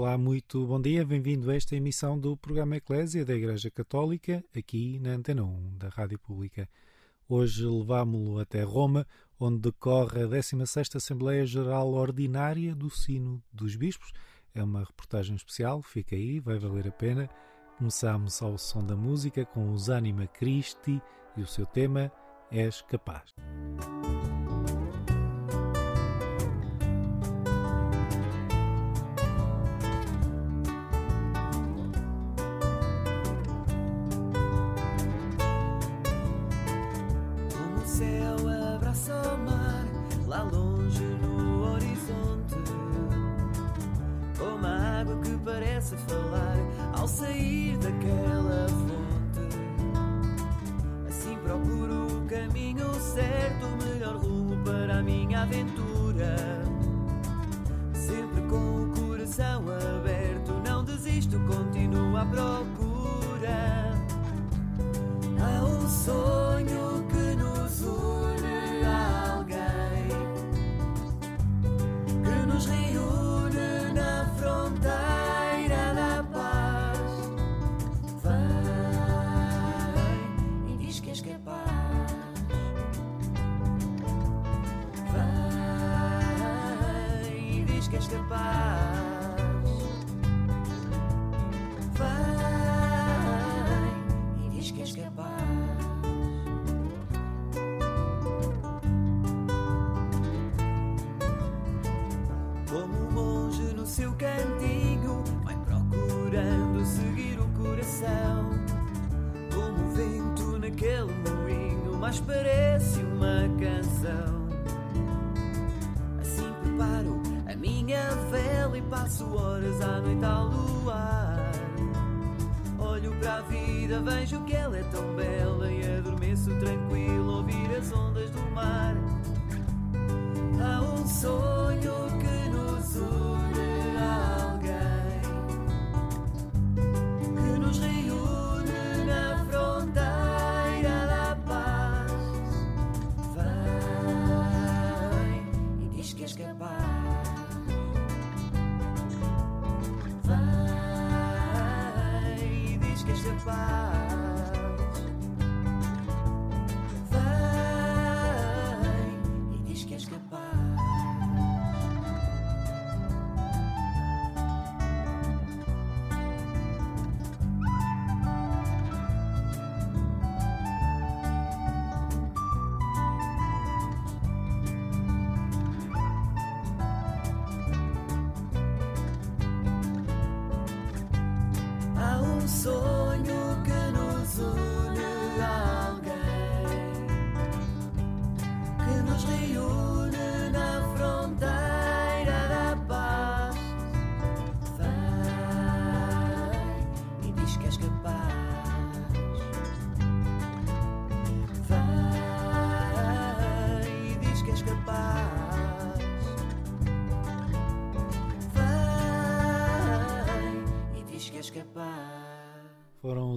Olá, muito bom dia, bem-vindo a esta emissão do programa Eclésia da Igreja Católica, aqui na Antena 1 da Rádio Pública. Hoje levámo-lo até Roma, onde decorre a 16ª Assembleia Geral Ordinária do Sino dos Bispos. É uma reportagem especial, fica aí, vai valer a pena. Começamos ao som da música com os Anima Christi e o seu tema És Capaz. Abraça o mar, lá longe no horizonte. Como a água que parece falar ao sair daquela fonte. Assim procuro o caminho certo, o melhor rumo para a minha aventura. sua.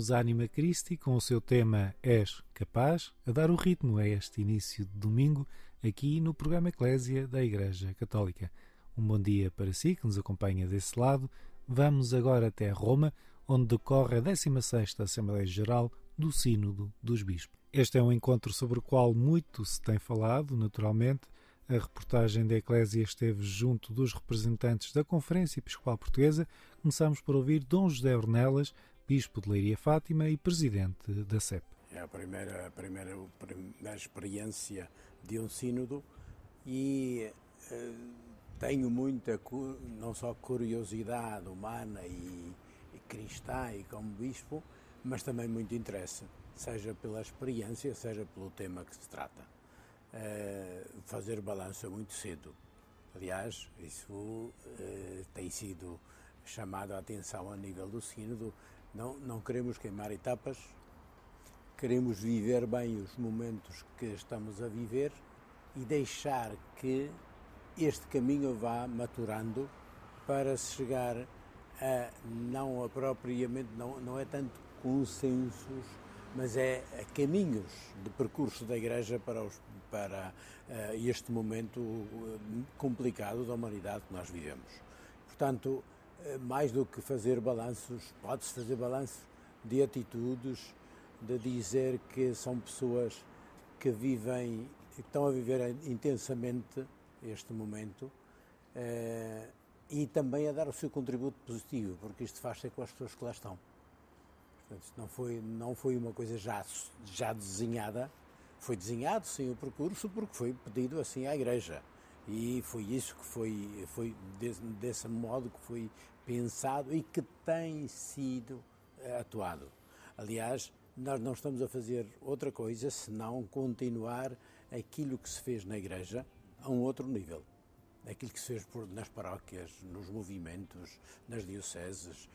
Os Anima Christi com o seu tema És Capaz a dar o ritmo a este início de domingo aqui no programa Eclésia da Igreja Católica. Um bom dia para si que nos acompanha desse lado. Vamos agora até Roma, onde decorre a 16ª Assembleia Geral do Sínodo dos Bispos. Este é um encontro sobre o qual muito se tem falado, naturalmente. A reportagem da Eclésia esteve junto dos representantes da Conferência Episcopal Portuguesa. Começamos por ouvir Dom José Ornelas, Bispo de Leiria Fátima e Presidente da CEP. É a primeira, a primeira, a primeira experiência de um sínodo e eh, tenho muita, não só curiosidade humana e, e cristã e como bispo, mas também muito interesse, seja pela experiência, seja pelo tema que se trata. Eh, fazer balanço é muito cedo. Aliás, isso eh, tem sido chamado a atenção a nível do sínodo. Não, não queremos queimar etapas, queremos viver bem os momentos que estamos a viver e deixar que este caminho vá maturando para se chegar a não a propriamente não, não é tanto consensos, mas é a caminhos de percurso da Igreja para, os, para uh, este momento uh, complicado da humanidade que nós vivemos. Portanto, mais do que fazer balanços, pode-se fazer balanço de atitudes, de dizer que são pessoas que vivem, que estão a viver intensamente este momento e também a dar o seu contributo positivo, porque isto faz ser com as pessoas que lá estão. Portanto, não foi, não foi uma coisa já, já desenhada, foi desenhado sim o percurso porque foi pedido assim à Igreja. E foi isso que foi, foi desse, desse modo que foi pensado e que tem sido eh, atuado. Aliás, nós não estamos a fazer outra coisa senão continuar aquilo que se fez na Igreja a um outro nível aquilo que se fez por, nas paróquias, nos movimentos, nas dioceses,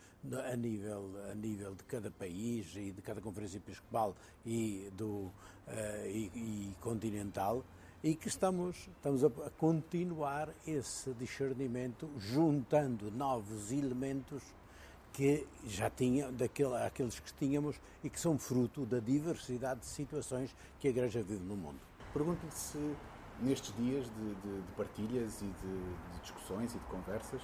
a nível, a nível de cada país e de cada conferência episcopal e, do, uh, e, e, continental, e que estamos, estamos a, a continuar esse discernimento, juntando novos elementos que já tinha, daquele, aqueles que tínhamos e que são fruto da diversidade de situações que a Igreja vive no mundo. Pergunto-lhe se nestes dias de, de, de partilhas e de, de, discussões e de conversas,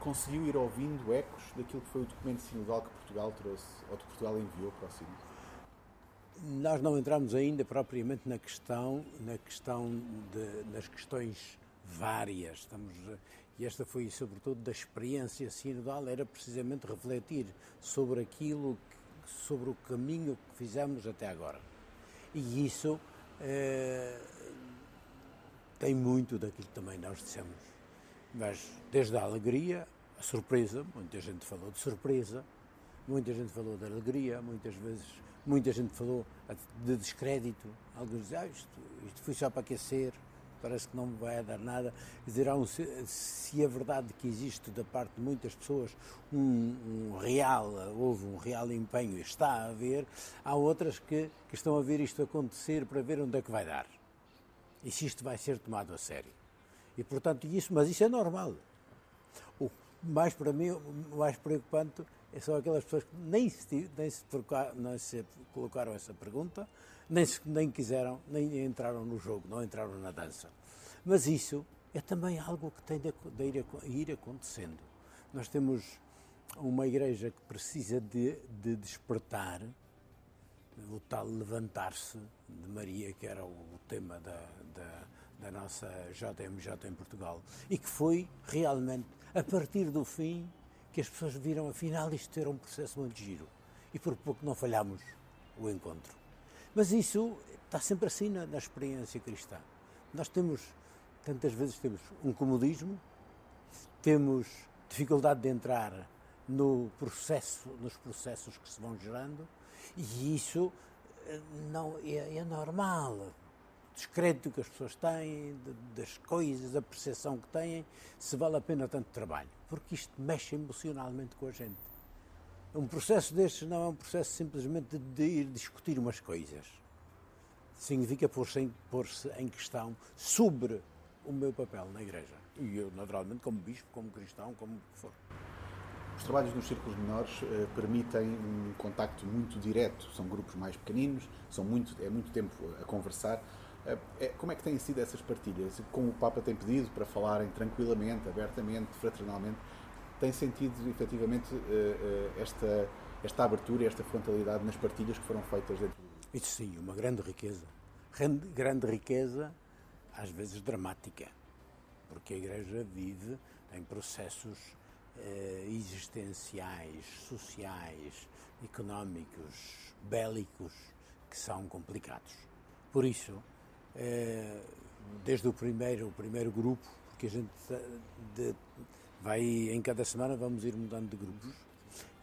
conseguiu ir ouvindo ecos daquilo que foi o documento sinodal que Portugal trouxe, ou que Portugal enviou para o Sínodo? Nós não entramos ainda propriamente na questão, na questão de, nas questões várias. Estamos, e esta foi sobretudo da experiência sinodal, era precisamente refletir sobre aquilo, sobre o caminho que fizemos até agora. E isso eh, tem muito daquilo que também nós dissemos. Mas desde a alegria, a surpresa, muita gente falou de surpresa, muita gente falou de alegria, muitas vezes, muita gente falou de descrédito. Alguns dizem, ah, isto, isto foi só para aquecer, parece que não vai dar nada. Um, se é verdade que existe da parte de muitas pessoas um, um, real, houve um real empenho, está a haver, há outras que, que estão a ver isto acontecer para ver onde é que vai dar e se isto vai ser tomado a sério. E, portanto, isso, mas isso é normal. O mais para mim, o mais preocupante são aquelas pessoas que nem se, nem se, nem se colocaram essa pergunta, nem, se, nem quiseram, nem entraram no jogo, não entraram na dança. Mas isso é também algo que tem de, de ir, acontecendo. Nós temos uma igreja que precisa de, de despertar, o tal levantar-se de Maria, que era o tema da, da, da, nossa JMJ em Portugal, e que foi realmente a partir do fim que as pessoas viram, afinal, isto era um processo muito giro. E por pouco não falhamos o encontro. Mas isso está sempre assim na, na experiência cristã. Nós temos, tantas vezes, temos um comodismo, temos dificuldade de entrar no processo, nos processos que se vão gerando, e isso eh, não é, é normal. Descrédito que as pessoas têm, de, das coisas, a percepção que têm, se vale a pena tanto trabalho. Porque isto mexe emocionalmente com a gente. Um processo destes não é um processo simplesmente de ir discutir umas coisas. Significa pôr-se em, pôr em questão sobre o meu papel na Igreja. E eu, naturalmente, como bispo, como cristão, como for. Os trabalhos nos círculos menores uh, permitem um contacto muito direto. São grupos mais pequeninos, são muito, é muito tempo a conversar. Uh, é, como é que têm sido essas partilhas? Como o Papa tem pedido para falarem tranquilamente, abertamente, fraternalmente, tem sentido efetivamente uh, esta, esta abertura esta frontalidade nas partilhas que foram feitas dentro do Isso sim, uma grande riqueza. Grande, riqueza, às vezes dramática, porque a Igreja vive em processos eh, existenciais, sociais, económicos, bélicos, que são complicados. Por isso, eh, desde o primeiro, o primeiro grupo, porque a gente de, vai em cada semana vamos ir mudando de grupos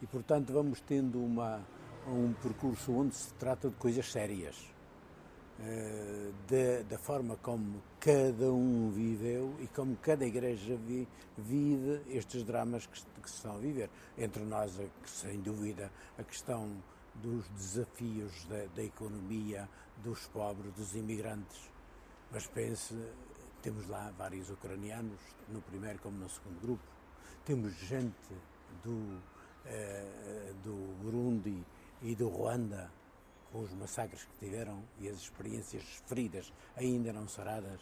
e portanto vamos tendo uma um percurso onde se trata de coisas sérias eh, da, da, forma como cada um viveu e como cada igreja vi, vive estes dramas que, que, se estão a viver. Entre nós, sem dúvida, a questão dos desafios da, da economia, dos pobres, dos imigrantes. Mas pense, temos lá vários ucranianos, no primeiro como no segundo grupo. Temos gente do, eh, do Burundi e do Ruanda, com os massacres que tiveram e as experiências feridas ainda não saradas.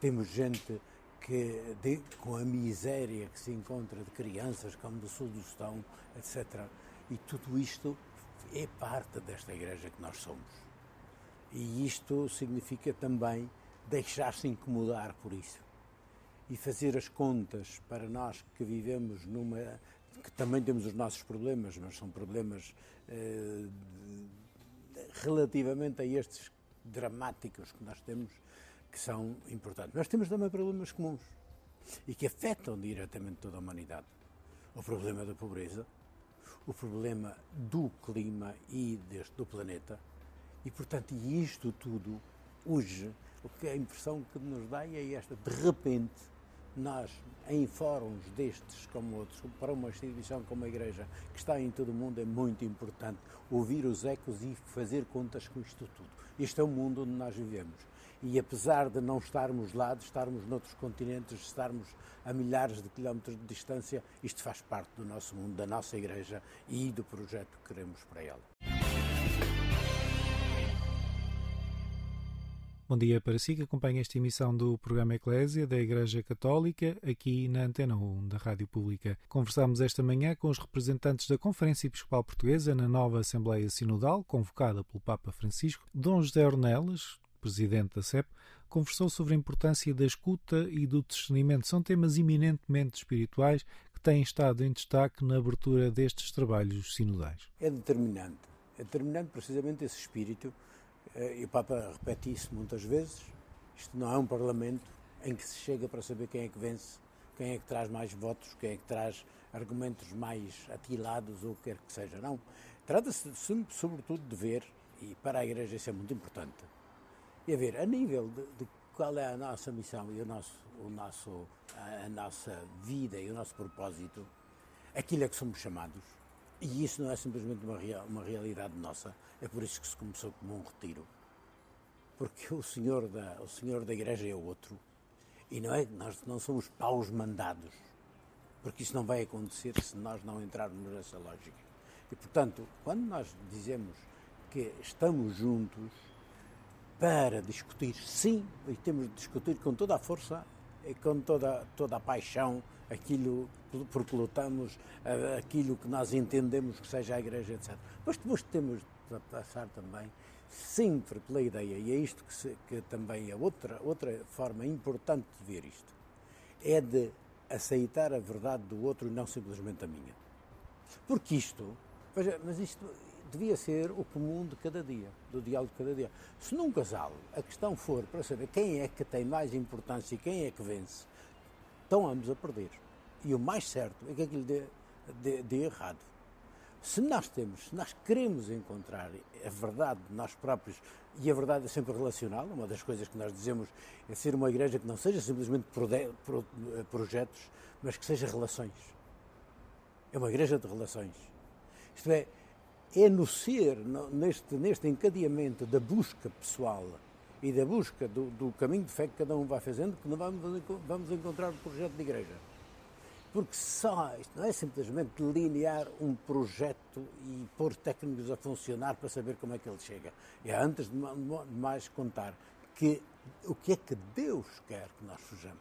Temos gente que, de, com a miséria que se encontra de crianças como do sul do Sudão, etc. E tudo isto é parte desta igreja que nós somos. E isto significa também deixar-se incomodar por isso e fazer as contas para nós que vivemos numa. que também temos os nossos problemas, mas são problemas eh, relativamente a estes dramáticos que nós temos, que são importantes. Nós temos também problemas comuns e que afetam diretamente toda a humanidade. O problema da pobreza, o problema do clima e deste, do planeta, e portanto, isto tudo, hoje, o que a impressão que nos dá é esta: de repente, nós, em fóruns destes como outros, para uma instituição como a Igreja, que está em todo o mundo, é muito importante ouvir os ecos e fazer contas com isto tudo. Este é o mundo onde nós vivemos. E apesar de não estarmos lá, de estarmos noutros continentes, de estarmos a milhares de quilómetros de distância, isto faz parte do nosso mundo, da nossa Igreja e do projeto que queremos para ela. Bom dia para si que acompanha esta emissão do programa Eclésia da Igreja Católica aqui na Antena 1 da Rádio Pública. Conversámos esta manhã com os representantes da Conferência Episcopal Portuguesa na nova Assembleia Sinodal, convocada pelo Papa Francisco. Dom José Ornelas, presidente da CEP, conversou sobre a importância da escuta e do discernimento. São temas eminentemente espirituais que têm estado em destaque na abertura destes trabalhos sinodais. É determinante. É determinante precisamente esse espírito eh, e o Papa repete isso muitas vezes. Isto não é um Parlamento em que se chega para saber quem é que vence, quem é que traz mais votos, quem é que traz argumentos mais atilados ou o que quer que seja. Não. Trata-se, sobretudo, de ver, e para a Igreja isso é muito importante, e a ver, a nível de, de qual é a nossa missão e o nosso, o nosso, a, nossa vida e o nosso propósito, aquilo é que somos chamados e isso não é simplesmente uma, real, uma realidade nossa, é por isso que se começou como um retiro. Porque o senhor da, o senhor da igreja é outro. E não é nós não somos paus mandados. Porque isso não vai acontecer se nós não entrarmos nessa lógica. E, portanto, quando nós dizemos que estamos juntos para discutir, sim, e temos de discutir com toda a força e com toda, toda a paixão aquilo porque lutamos, aquilo que nós entendemos que seja a Igreja, etc. Mas depois temos de passar também sempre pela ideia, e é isto que, se, que também é outra, outra forma importante de ver isto, é de aceitar a verdade do outro e não simplesmente a minha. Porque isto, veja, mas isto devia ser o comum de cada dia, do diálogo de cada dia. Se num casal a questão for para saber quem é que tem mais importância e quem é que vence, estão ambos a perder. E o mais certo é que aquilo dê, dê, dê errado. Se nós temos, se nós queremos encontrar a verdade de nós próprios, e a verdade é sempre relacional, uma das coisas que nós dizemos é ser uma igreja que não seja simplesmente projetos, mas que seja relações. É uma igreja de relações. Isto é, é no ser, neste, neste encadeamento da busca pessoal e da busca do, do, caminho de fé que cada um vai fazendo, que vamos, vamos encontrar o projeto de igreja. Porque só, isto não é simplesmente delinear um projeto e pôr técnicos a funcionar para saber como é que ele chega. É antes de mais contar que o que é que Deus quer que nós sejamos.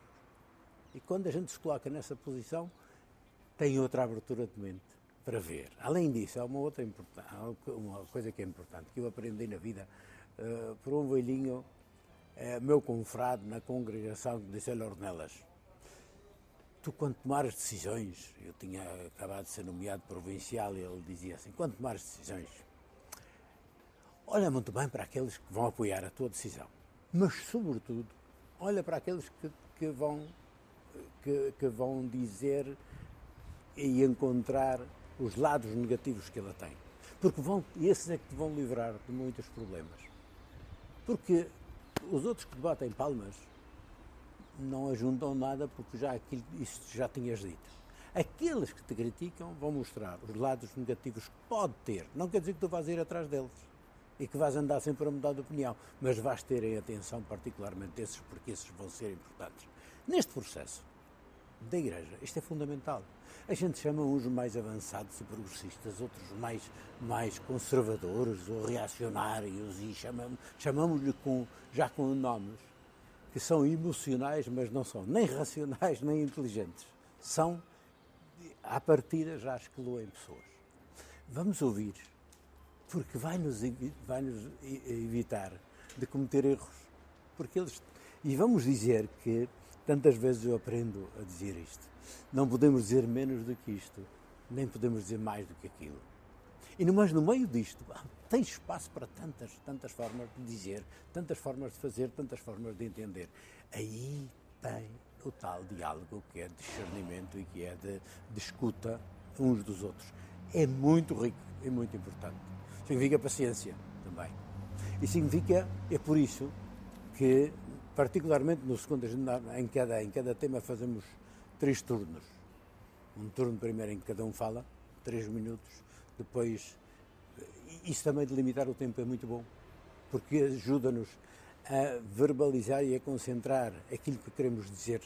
E quando a gente se coloca nessa posição, tem outra abertura de mente para ver. Além disso, há uma outra uma coisa que é importante, que eu aprendi na vida uh, por um velhinho, uh, meu confrade na congregação de Ornelas. Tu, quando tomares decisões, eu tinha acabado de ser nomeado provincial e ele dizia assim: quando tomares decisões, olha muito bem para aqueles que vão apoiar a tua decisão, mas, sobretudo, olha para aqueles que, que vão, que, que vão dizer e encontrar os lados negativos que ela tem. Porque vão, esses é que te vão livrar de muitos problemas. Porque os outros que te batem palmas não ajudam nada porque já aquilo, já tinhas dito. Aqueles que te criticam vão mostrar os lados negativos que pode ter. Não quer dizer que tu vais ir atrás deles e que vais andar sempre a mudar de opinião, mas vais ter em atenção particularmente esses, porque esses vão ser importantes. Neste processo da Igreja, isto é fundamental. A gente chama uns mais avançados e progressistas, outros mais, mais conservadores ou reacionários e chamamos-lhe chamamos com, já com nomes que são emocionais, mas não são nem racionais nem inteligentes. São, à partida, já excluem pessoas. Vamos ouvir porque vai-nos vai -nos evitar de cometer erros. Porque eles, e vamos dizer que, tantas vezes eu aprendo a dizer isto, não podemos dizer menos do que isto, nem podemos dizer mais do que aquilo. E mas no meio disto, tem espaço para tantas, tantas formas de dizer, tantas formas de fazer, tantas formas de entender. Aí tem o tal diálogo que é discernimento e que é de, de escuta uns dos outros. É muito rico e muito importante significa paciência também. E significa, é por isso que, particularmente no segundo em cada, em cada tema fazemos três turnos. Um turno primeiro em que cada um fala, três minutos, depois. Isso também de limitar o tempo é muito bom, porque ajuda-nos a verbalizar e a concentrar aquilo que queremos dizer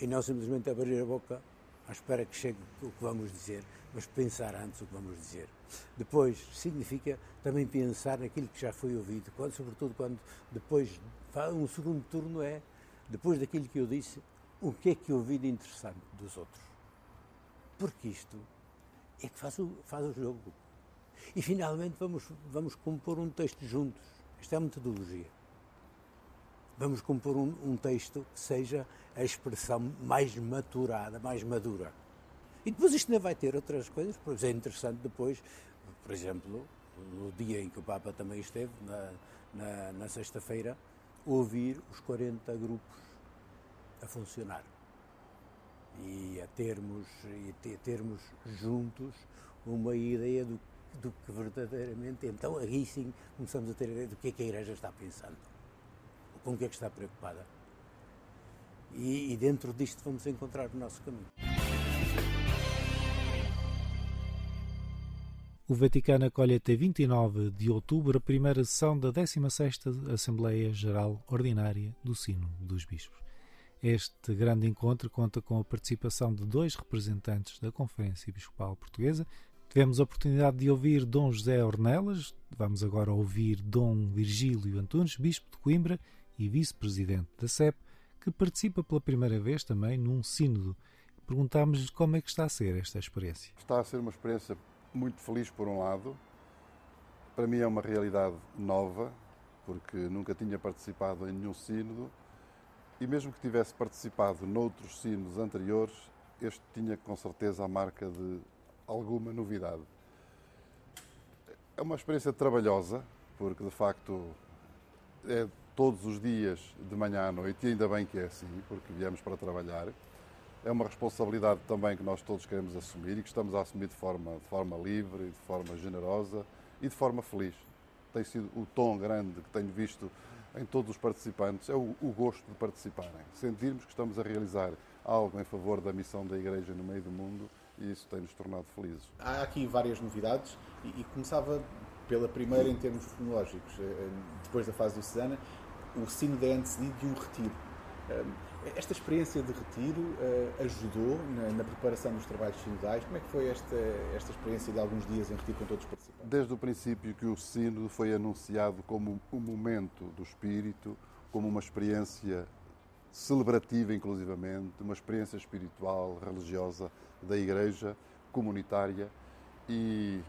e não simplesmente abrir a boca à espera que chegue o que vamos dizer, mas pensar antes o que vamos dizer. Depois, significa também pensar naquilo que já foi ouvido, quando, sobretudo quando depois, um segundo turno é, depois daquilo que eu disse, o que é que eu ouvi de interessante dos outros. Porque isto é que faz o, faz o jogo. E finalmente vamos, vamos compor um texto juntos. Isto é a metodologia. Vamos compor um, um texto que seja a expressão mais maturada, mais madura. E depois isto ainda vai ter outras coisas, pois é interessante depois, por exemplo, no dia em que o Papa também esteve, na, na, na sexta-feira, ouvir os 40 grupos a funcionar e a termos, e a termos juntos uma ideia do, do que verdadeiramente, então aí sim começamos a ter a ideia do que é que a Igreja está pensando, com o que é que está preocupada. E, e dentro disto vamos encontrar o nosso caminho. O Vaticano acolhe até 29 de outubro a primeira sessão da 16ª Assembleia Geral Ordinária do Sino dos Bispos. Este grande encontro conta com a participação de dois representantes da Conferência Episcopal Portuguesa. Tivemos a oportunidade de ouvir Dom José Ornelas, vamos agora ouvir Dom Virgílio Antunes, Bispo de Coimbra e Vice-Presidente da CEP, que participa pela primeira vez também num sínodo. Perguntámos-lhe como é que está a ser esta experiência. Está a ser uma experiência muito feliz por um lado. Para mim é uma realidade nova, porque nunca tinha participado em nenhum sínodo e mesmo que tivesse participado noutros sínodos anteriores, este tinha com certeza a marca de alguma novidade. É uma experiência trabalhosa, porque de facto é todos os dias, de manhã à noite, e ainda bem que é assim, porque viemos para trabalhar é uma responsabilidade também que nós todos queremos assumir e que estamos a assumir de forma, de forma livre, de forma generosa e de forma feliz. Tem sido o tom grande que tenho visto em todos os participantes, é o, o gosto de participarem. Sentirmos que estamos a realizar algo em favor da missão da Igreja no meio do mundo e isso tem-nos tornado felizes. Há aqui várias novidades e, e começava pela primeira em termos cronológicos. Eh, eh, depois da fase do Cesana, o sino é antecedido de um retiro. Esta experiência de retiro uh, ajudou na, na, preparação dos trabalhos sinodais? Como é que foi esta, esta experiência de alguns dias em retiro com todos os participantes? Desde o princípio que o sínodo foi anunciado como um momento do espírito, como uma experiência celebrativa, inclusivamente, uma experiência espiritual, religiosa da Igreja, comunitária, e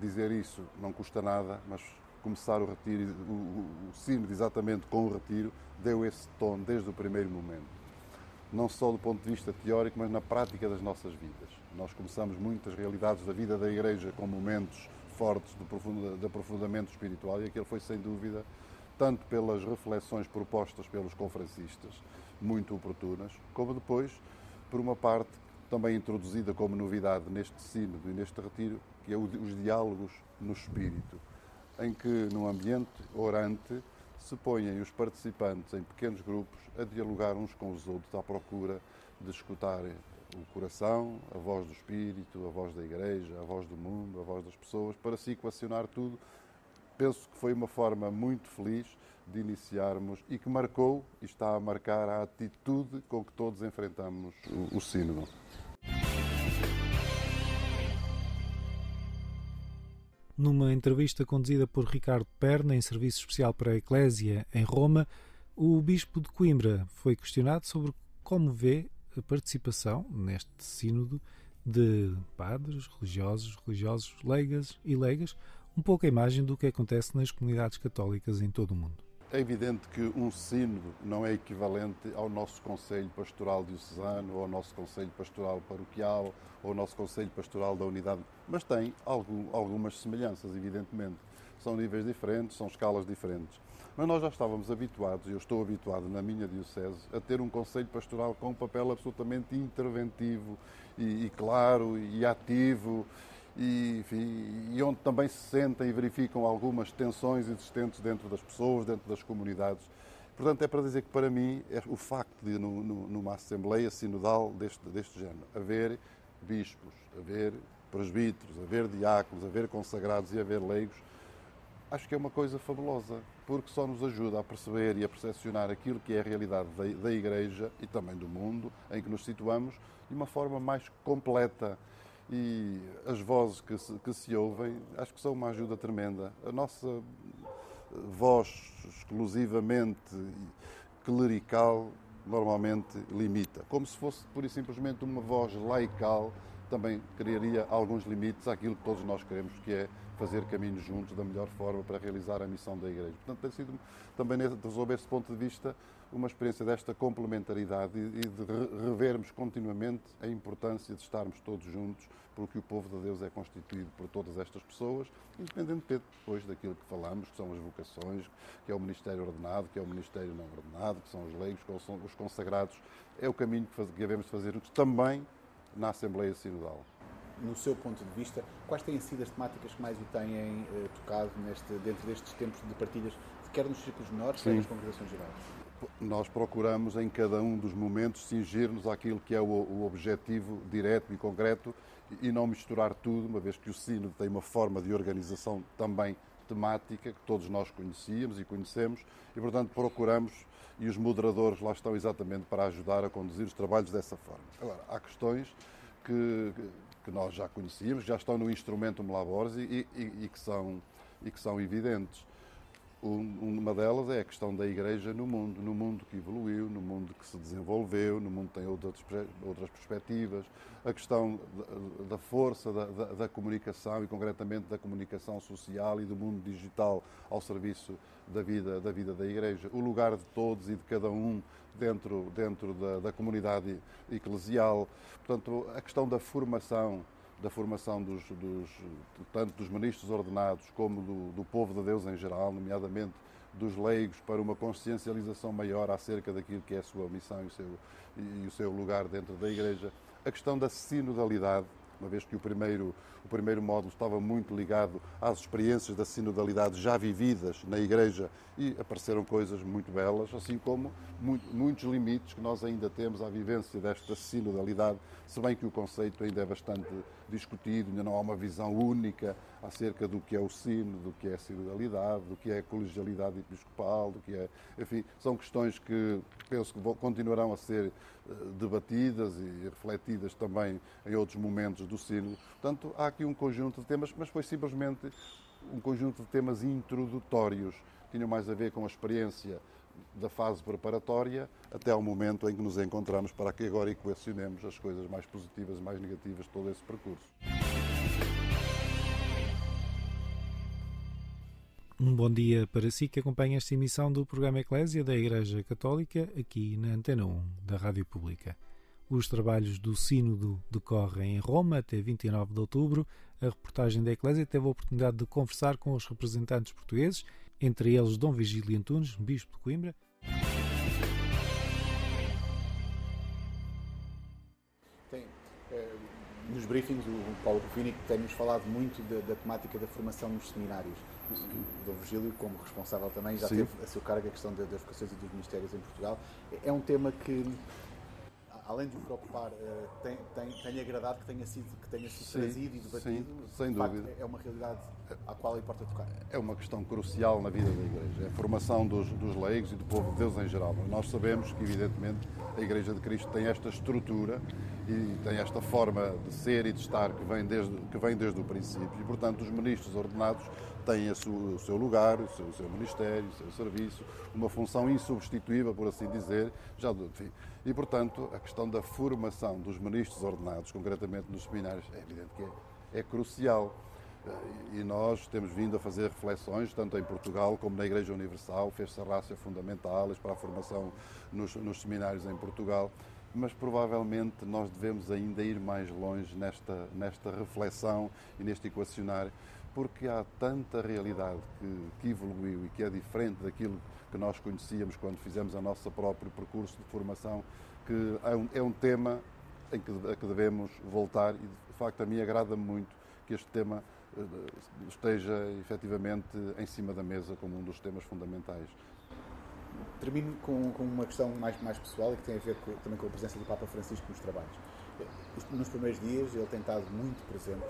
dizer isso não custa nada, mas começar o retiro, o, o, o sínodo exatamente com o retiro, deu esse tom desde o primeiro momento não só do ponto de vista teórico, mas na prática das nossas vidas. Nós começamos muitas realidades da vida da Igreja com momentos fortes de, aprofundamento espiritual e aquele foi, sem dúvida, tanto pelas reflexões propostas pelos conferencistas, muito oportunas, como depois, por uma parte também introduzida como novidade neste sínodo e neste retiro, que é os diálogos no espírito, em que, num ambiente orante, se ponham os participantes em pequenos grupos a dialogar uns com os outros à procura de escutar o coração, a voz do Espírito, a voz da Igreja, a voz do mundo, a voz das pessoas, para se equacionar tudo. Penso que foi uma forma muito feliz de iniciarmos e que marcou e está a marcar a atitude com que todos enfrentamos o, o Sínodo. Numa entrevista conduzida por Ricardo Perna em serviço especial para a Eclésia em Roma, o Bispo de Coimbra foi questionado sobre como vê a participação neste sínodo de padres, religiosos, religiosos, leigas e leigas, um pouco a imagem do que acontece nas comunidades católicas em todo o mundo. É evidente que um sínodo não é equivalente ao nosso Conselho Pastoral Diocesano, ou ao nosso Conselho Pastoral Paroquial, ou ao nosso Conselho Pastoral da Unidade, mas tem algum, algumas semelhanças, evidentemente. São níveis diferentes, são escalas diferentes. Mas nós já estávamos habituados, e eu estou habituado na minha Diocese, a ter um Conselho Pastoral com um papel absolutamente interventivo e, e claro e ativo e, enfim, e onde também se sentem e verificam algumas tensões existentes dentro das pessoas, dentro das comunidades. Portanto, é para dizer que para mim é o facto de, no, no, numa Assembleia Sinodal deste, deste género, haver bispos, haver presbíteros, haver diáconos, haver consagrados e haver leigos, acho que é uma coisa fabulosa, porque só nos ajuda a perceber e a percepcionar aquilo que é a realidade da, da Igreja e também do mundo em que nos situamos de uma forma mais completa e as vozes que se, que se ouvem acho que são uma ajuda tremenda. A nossa voz exclusivamente clerical normalmente limita, como se fosse pura e simplesmente uma voz laical também criaria alguns limites àquilo que todos nós queremos, que é fazer caminhos juntos da melhor forma para realizar a missão da Igreja. Portanto, tem sido também, resolver esse ponto de vista, uma experiência desta complementaridade e de revermos continuamente a importância de estarmos todos juntos, porque o povo de Deus é constituído por todas estas pessoas, independentemente depois daquilo que falamos, que são as vocações, que é o ministério ordenado, que é o ministério não ordenado, que são os leigos, que são os consagrados. É o caminho que devemos fazer também na Assembleia Sinodal no seu ponto de vista, quais têm sido as temáticas que mais o têm eh, tocado neste, dentro destes tempos de partilhas, quer nos círculos menores, quer nas congregações gerais? Nós procuramos em cada um dos momentos cingir-nos àquilo que é o, o objetivo direto e concreto e não misturar tudo, uma vez que o Sínodo tem uma forma de organização também temática que todos nós conhecíamos e conhecemos e, portanto, procuramos e os moderadores lá estão exatamente para ajudar a conduzir os trabalhos dessa forma. Agora, há questões que, que nós já conhecíamos, já estão no instrumento Labores e, e, e, que são, e que são evidentes. Uma delas é a questão da Igreja no mundo, no mundo que evoluiu, no mundo que se desenvolveu, no mundo que tem outras, outras perspectivas, a questão da força da, da, da, comunicação e, concretamente, da comunicação social e do mundo digital ao serviço da vida da, vida da Igreja, o lugar de todos e de cada um dentro, dentro da, da comunidade eclesial. Portanto, a questão da formação da formação dos, dos, tanto dos ministros ordenados como do, do, povo de Deus em geral, nomeadamente dos leigos, para uma consciencialização maior acerca daquilo que é a sua missão e o seu, e o seu lugar dentro da Igreja. A questão da sinodalidade, uma vez que o primeiro, o primeiro módulo estava muito ligado às experiências da sinodalidade já vividas na Igreja e apareceram coisas muito belas, assim como muito, muitos limites que nós ainda temos à vivência desta sinodalidade, se bem que o conceito ainda é bastante discutido, ainda não há uma visão única acerca do que é o sino, do que é a sinodalidade, do que é a colegialidade episcopal, do que é. Enfim, são questões que penso que continuarão a ser eh, debatidas e refletidas também em outros momentos do sino. Portanto, há aqui um conjunto de temas, mas foi simplesmente um conjunto de temas introdutórios, tinham mais a ver com a experiência da fase preparatória até ao momento em que nos encontramos para que agora equacionemos as coisas mais positivas e mais negativas de todo esse percurso. Um bom dia para si que acompanha esta emissão do programa Eclésia da Igreja Católica aqui na Antena 1 da Rádio Pública. Os trabalhos do Sínodo decorrem em Roma até 29 de outubro. A reportagem da Eclésia teve a oportunidade de conversar com os representantes portugueses entre eles Dom Vigílio Antunes, Bispo de Coimbra. Tem, eh, nos briefings, o Paulo Rufini tem-nos falado muito da, da, temática da formação nos seminários. O Dom Vigílio, como responsável também, já Sim. teve a seu cargo a questão das vocações e dos ministérios em Portugal. É um tema que além de o preocupar, uh, tem, tem, tem agradado que tenha sido, que tenha sido sim, trazido e debatido? Sim, sem dúvida. é uma realidade à qual importa tocar. É uma questão crucial na vida da Igreja. É a formação dos, dos leigos e do povo de Deus em geral. Nós sabemos que, evidentemente, a Igreja de Cristo tem esta estrutura e tem esta forma de ser e de estar que vem desde, que vem desde o princípio. E, portanto, os ministros ordenados sua, o seu lugar, o seu, o seu, ministério, o seu serviço, uma função insubstituível, por assim dizer, já enfim. E, portanto, a questão da formação dos ministros ordenados, concretamente nos seminários, é evidente que é, é crucial. E nós temos vindo a fazer reflexões, tanto em Portugal como na Igreja Universal, fez-se a raça fundamentais para a formação nos, nos seminários em Portugal mas provavelmente nós devemos ainda ir mais longe nesta, nesta reflexão e neste equacionário, porque há tanta realidade que, que evoluiu e que é diferente daquilo que nós conhecíamos quando fizemos o nosso próprio percurso de formação, que é um, é um tema em que, a que devemos voltar e, de facto, a mim agrada-me muito que este tema eh, esteja efetivamente em cima da mesa como um dos temas fundamentais. Termino com, com, uma questão mais, mais pessoal e que tem a ver com, também com a presença do Papa Francisco nos trabalhos. Nos primeiros dias ele tem estado muito presente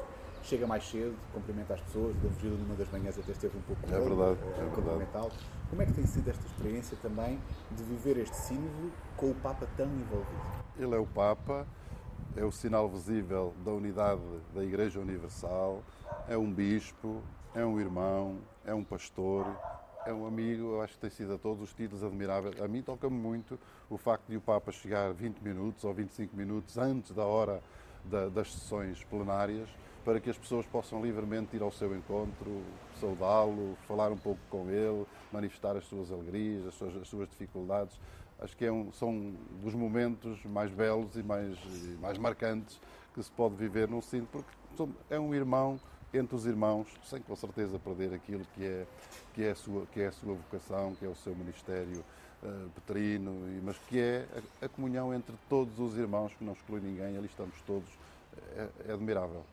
chega mais cedo, cumprimenta as pessoas, da Virgílio numa das manhãs até esteve um pouco é verdade, é, é verdade. Como é que tem sido esta experiência também de viver este sínodo com o Papa tão envolvido? Ele é o Papa, é o sinal visível da unidade da Igreja Universal, é um bispo, é um irmão, é um pastor, é um amigo, eu acho que tem sido a todos os títulos admirável. A mim toca-me muito o facto de o Papa chegar 20 minutos ou 25 minutos antes da hora da, das sessões plenárias para que as pessoas possam livremente ir ao seu encontro, saudá-lo, falar um pouco com ele, manifestar as suas alegrias, as suas, as suas dificuldades. Acho que é um, são dos momentos mais belos e mais, e mais marcantes que se pode viver num sino, porque é um irmão entre os irmãos, sem com certeza perder aquilo que é, que é, a, sua, que é a sua vocação, que é o seu ministério uh, petrino, mas que é a, a, comunhão entre todos os irmãos, que não exclui ninguém, ali estamos todos, é, é admirável.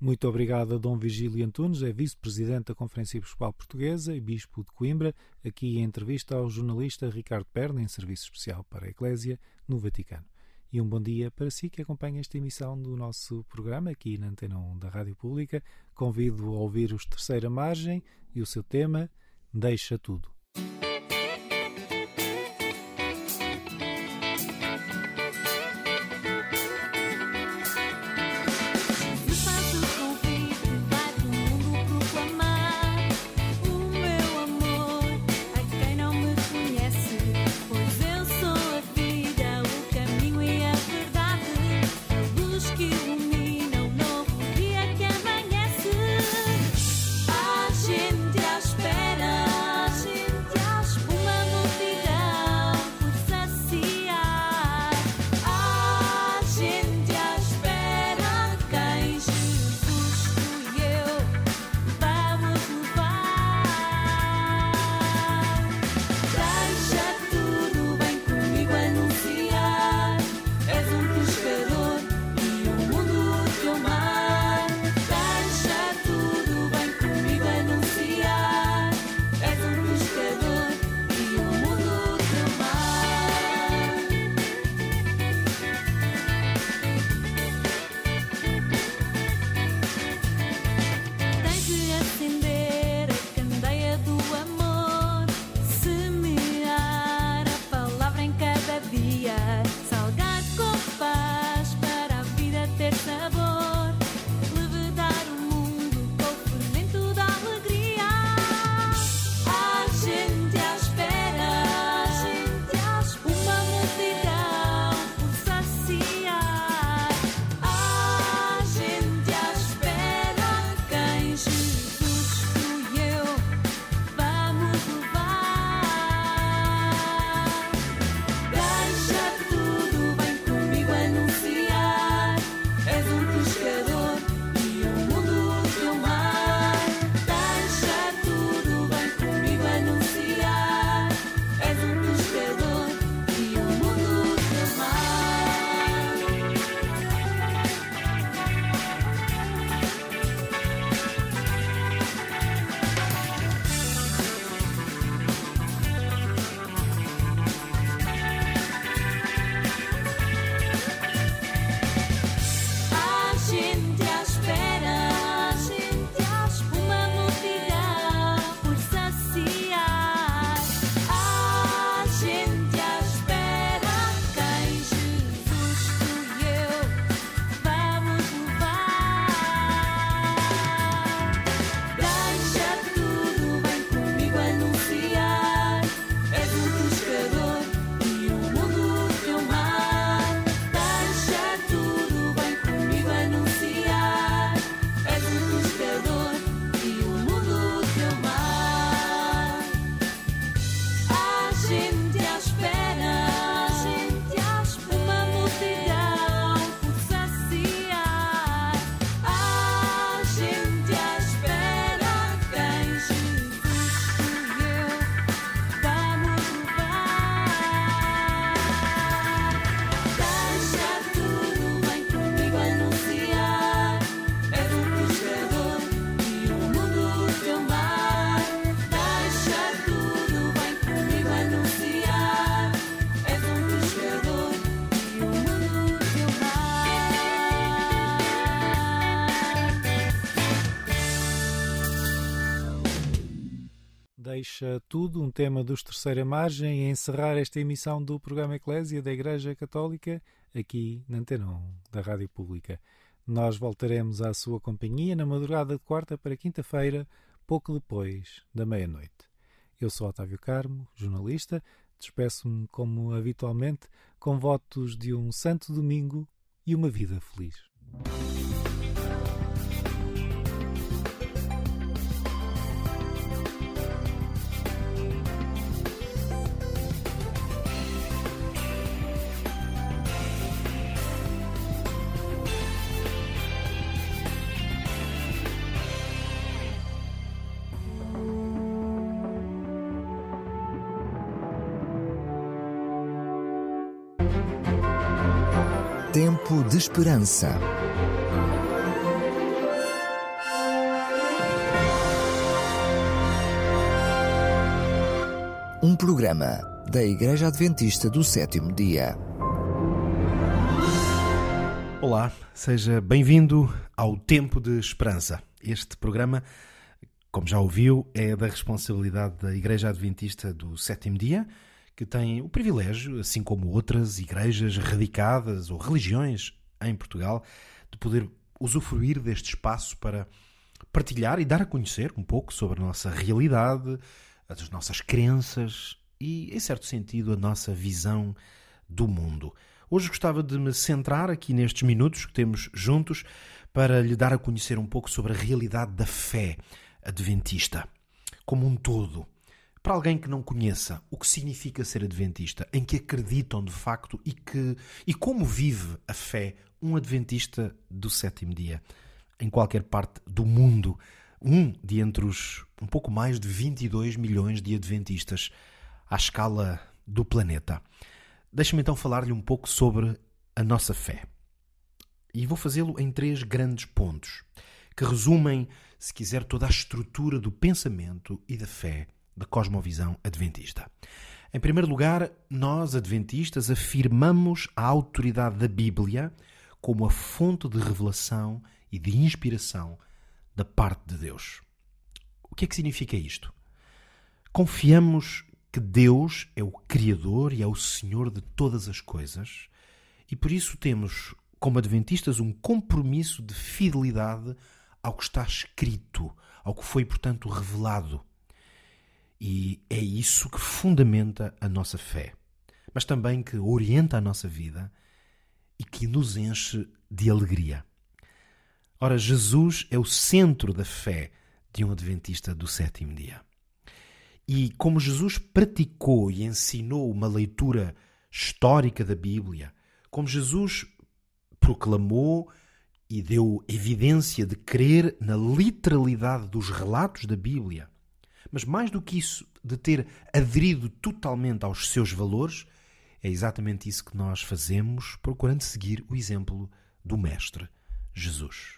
Muito obrigado a Dom Virgílio Antunes, é vice-presidente da Conferência Episcopal Portuguesa e bispo de Coimbra, aqui em entrevista ao jornalista Ricardo Perna, em serviço especial para a Eclésia, no Vaticano. E um bom dia para si que acompanha esta emissão do nosso programa aqui na Antena 1 da Rádio Pública. Convido a ouvir os Terceira Margem e o seu tema Deixa Tudo. Deixa tudo, um tema dos Terceira Margem, a encerrar esta emissão do programa Eclésia da Igreja Católica, aqui na Antena 1 da Rádio Pública. Nós voltaremos à sua companhia na madrugada de quarta para quinta-feira, pouco depois da meia-noite. Eu sou Otávio Carmo, jornalista, despeço-me como habitualmente com votos de um santo domingo e uma vida feliz. De Esperança. Um programa da Igreja Adventista do Sétimo Dia. Olá, seja bem-vindo ao Tempo de Esperança. Este programa, como já ouviu, é da responsabilidade da Igreja Adventista do Sétimo Dia que tem o privilégio, assim como outras igrejas radicadas ou religiões em Portugal, de poder usufruir deste espaço para partilhar e dar a conhecer um pouco sobre a nossa realidade, as nossas crenças e, em certo sentido, a nossa visão do mundo. Hoje gostava de me centrar aqui nestes minutos que temos juntos para lhe dar a conhecer um pouco sobre a realidade da fé adventista como um todo para alguém que não conheça o que significa ser adventista, em que acreditam de facto e, que, e como vive a fé um adventista do sétimo dia, em qualquer parte do mundo, um de entre os um pouco mais de 22 milhões de adventistas à escala do planeta. Deixa-me então falar-lhe um pouco sobre a nossa fé. E vou fazê-lo em três grandes pontos, que resumem, se quiser, toda a estrutura do pensamento e da fé da cosmovisão adventista. Em primeiro lugar, nós, adventistas, afirmamos a autoridade da Bíblia como a fonte de revelação e de inspiração da parte de Deus. O que é que significa isto? Confiamos que Deus é o Criador e é o Senhor de todas as coisas e por isso temos, como adventistas, um compromisso de fidelidade ao que está escrito, ao que foi, portanto, revelado. E é isso que fundamenta a nossa fé, mas também que orienta a nossa vida e que nos enche de alegria. Ora, Jesus é o centro da fé de um adventista do sétimo dia. E como Jesus praticou e ensinou uma leitura histórica da Bíblia, como Jesus proclamou e deu evidência de crer na literalidade dos relatos da Bíblia, mas mais do que isso, de ter aderido totalmente aos seus valores, é exatamente isso que nós fazemos, procurando seguir o exemplo do Mestre, Jesus.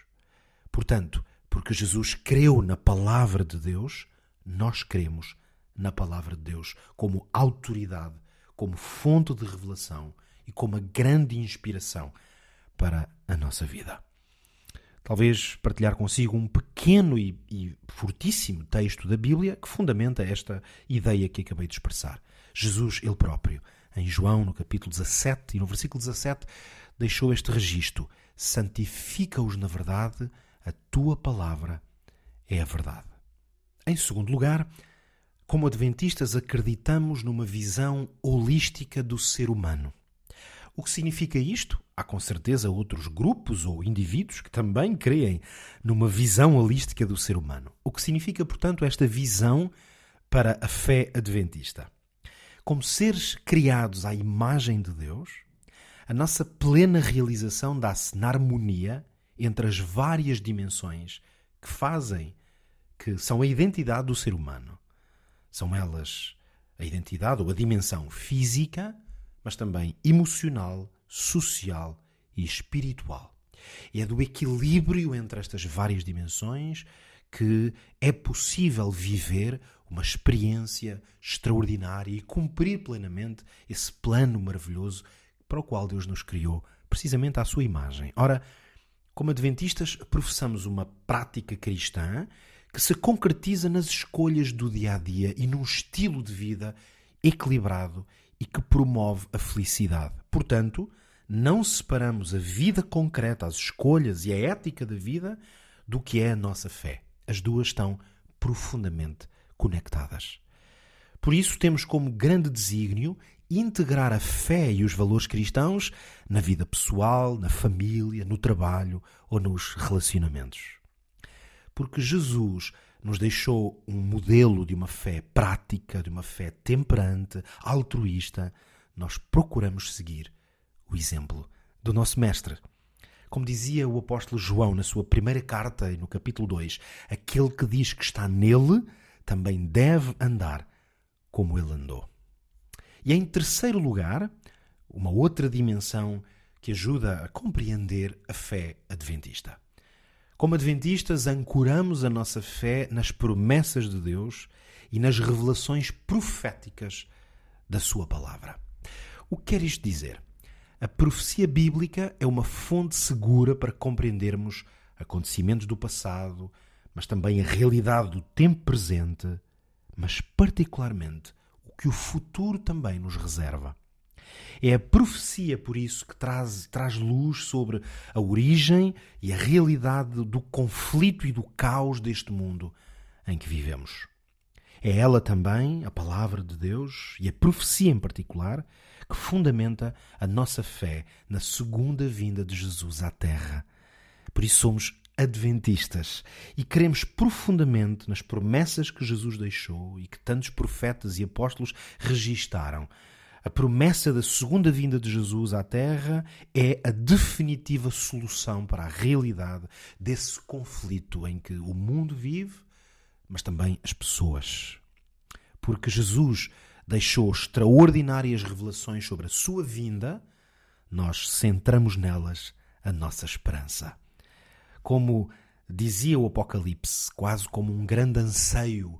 Portanto, porque Jesus creu na palavra de Deus, nós cremos na palavra de Deus como autoridade, como fonte de revelação e como a grande inspiração para a nossa vida talvez partilhar consigo um pequeno e, e, fortíssimo texto da Bíblia que fundamenta esta ideia que acabei de expressar. Jesus, ele próprio, em João, no capítulo 17 e no versículo 17, deixou este registro: Santifica-os na verdade, a tua palavra é a verdade. Em segundo lugar, como adventistas, acreditamos numa visão holística do ser humano. O que significa isto? Há com certeza outros grupos ou indivíduos que também creem numa visão holística do ser humano. O que significa, portanto, esta visão para a fé adventista? Como seres criados à imagem de Deus, a nossa plena realização dá-se na harmonia entre as várias dimensões que fazem, que são a identidade do ser humano. São elas a identidade ou a dimensão física, mas também emocional, social e espiritual. É do equilíbrio entre estas várias dimensões que é possível viver uma experiência extraordinária e cumprir plenamente esse plano maravilhoso para o qual Deus nos criou, precisamente à sua imagem. Ora, como adventistas, professamos uma prática cristã que se concretiza nas escolhas do dia a dia e num estilo de vida equilibrado e que promove a felicidade. Portanto, não separamos a vida concreta, as escolhas e a ética da vida do que é a nossa fé. As duas estão profundamente conectadas. Por isso, temos como grande desígnio integrar a fé e os valores cristãos na vida pessoal, na família, no trabalho ou nos relacionamentos. Porque Jesus nos deixou um modelo de uma fé prática, de uma fé temperante, altruísta, nós procuramos seguir o exemplo do nosso Mestre. Como dizia o apóstolo João na sua primeira carta, no capítulo 2, aquele que diz que está nele também deve andar como ele andou. E em terceiro lugar, uma outra dimensão que ajuda a compreender a fé adventista. Como adventistas, ancoramos a nossa fé nas promessas de Deus e nas revelações proféticas da Sua palavra. O que quer isto dizer? A profecia bíblica é uma fonte segura para compreendermos acontecimentos do passado, mas também a realidade do tempo presente, mas particularmente o que o futuro também nos reserva. É a profecia, por isso, que traz, traz luz sobre a origem e a realidade do conflito e do caos deste mundo em que vivemos. É ela também, a palavra de Deus, e a profecia em particular, que fundamenta a nossa fé na segunda vinda de Jesus à Terra. Por isso somos adventistas e cremos profundamente nas promessas que Jesus deixou e que tantos profetas e apóstolos registaram. A promessa da segunda vinda de Jesus à Terra é a definitiva solução para a realidade desse conflito em que o mundo vive, mas também as pessoas. Porque Jesus deixou extraordinárias revelações sobre a sua vinda, nós centramos nelas a nossa esperança como dizia o Apocalipse, quase como um grande anseio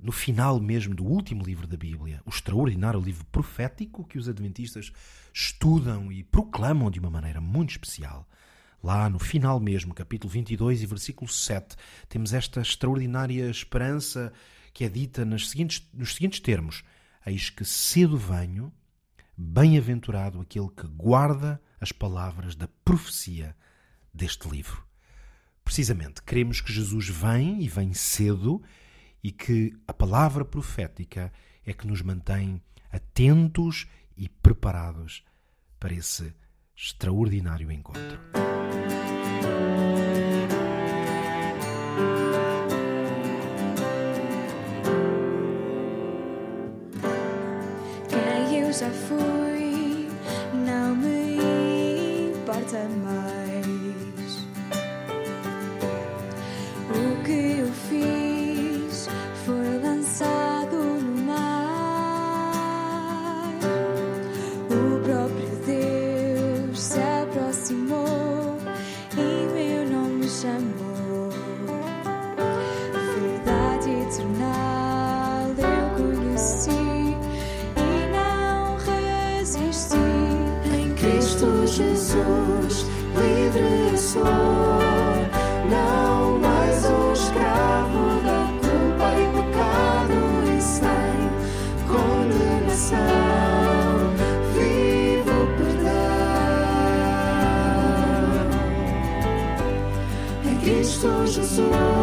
no final mesmo do último livro da Bíblia, o extraordinário livro profético que os adventistas estudam e proclamam de uma maneira muito especial. Lá no final mesmo, capítulo 22 e versículo 7, temos esta extraordinária esperança que é dita nos seguintes, nos seguintes termos: Eis que cedo venho, bem-aventurado aquele que guarda as palavras da profecia deste livro. Precisamente, queremos que Jesus vem e vem cedo e que a palavra profética é que nos mantém atentos e preparados para esse extraordinário encontro. Quem eu já fui, não me importa mais. Meu Cristo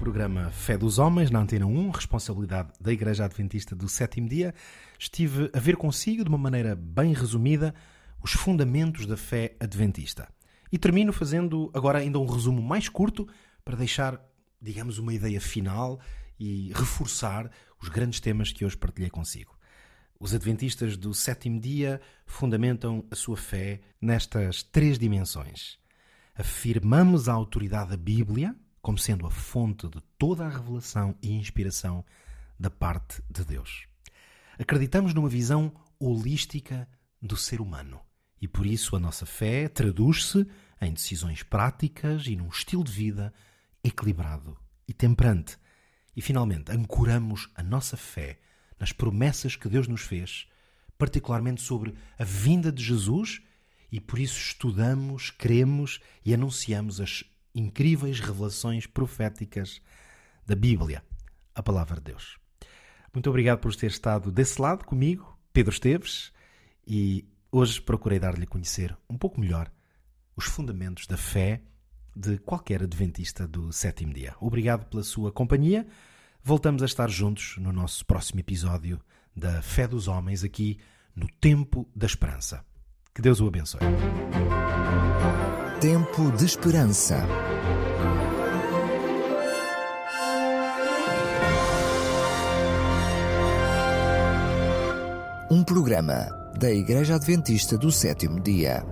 programa Fé dos Homens, na Antena 1, responsabilidade da Igreja Adventista do Sétimo Dia, estive a ver consigo, de uma maneira bem resumida, os fundamentos da fé adventista. E termino fazendo agora ainda um resumo mais curto para deixar, digamos, uma ideia final e reforçar os grandes temas que hoje partilhei consigo. Os adventistas do sétimo dia fundamentam a sua fé nestas três dimensões. Afirmamos a autoridade da Bíblia como sendo a fonte de toda a revelação e inspiração da parte de Deus. Acreditamos numa visão holística do ser humano e por isso a nossa fé traduz-se em decisões práticas e num estilo de vida equilibrado e temperante. E finalmente, ancoramos a nossa fé nas promessas que Deus nos fez, particularmente sobre a vinda de Jesus, e por isso estudamos, cremos e anunciamos as incríveis revelações proféticas da Bíblia, a palavra de Deus. Muito obrigado por ter estado desse lado comigo, Pedro Esteves, e hoje procurei dar-lhe a conhecer um pouco melhor os fundamentos da fé de qualquer adventista do sétimo dia. Obrigado pela sua companhia. Voltamos a estar juntos no nosso próximo episódio da Fé dos Homens, aqui no Tempo da Esperança. Que Deus o abençoe. Tempo de Esperança. Um programa da Igreja Adventista do Sétimo Dia.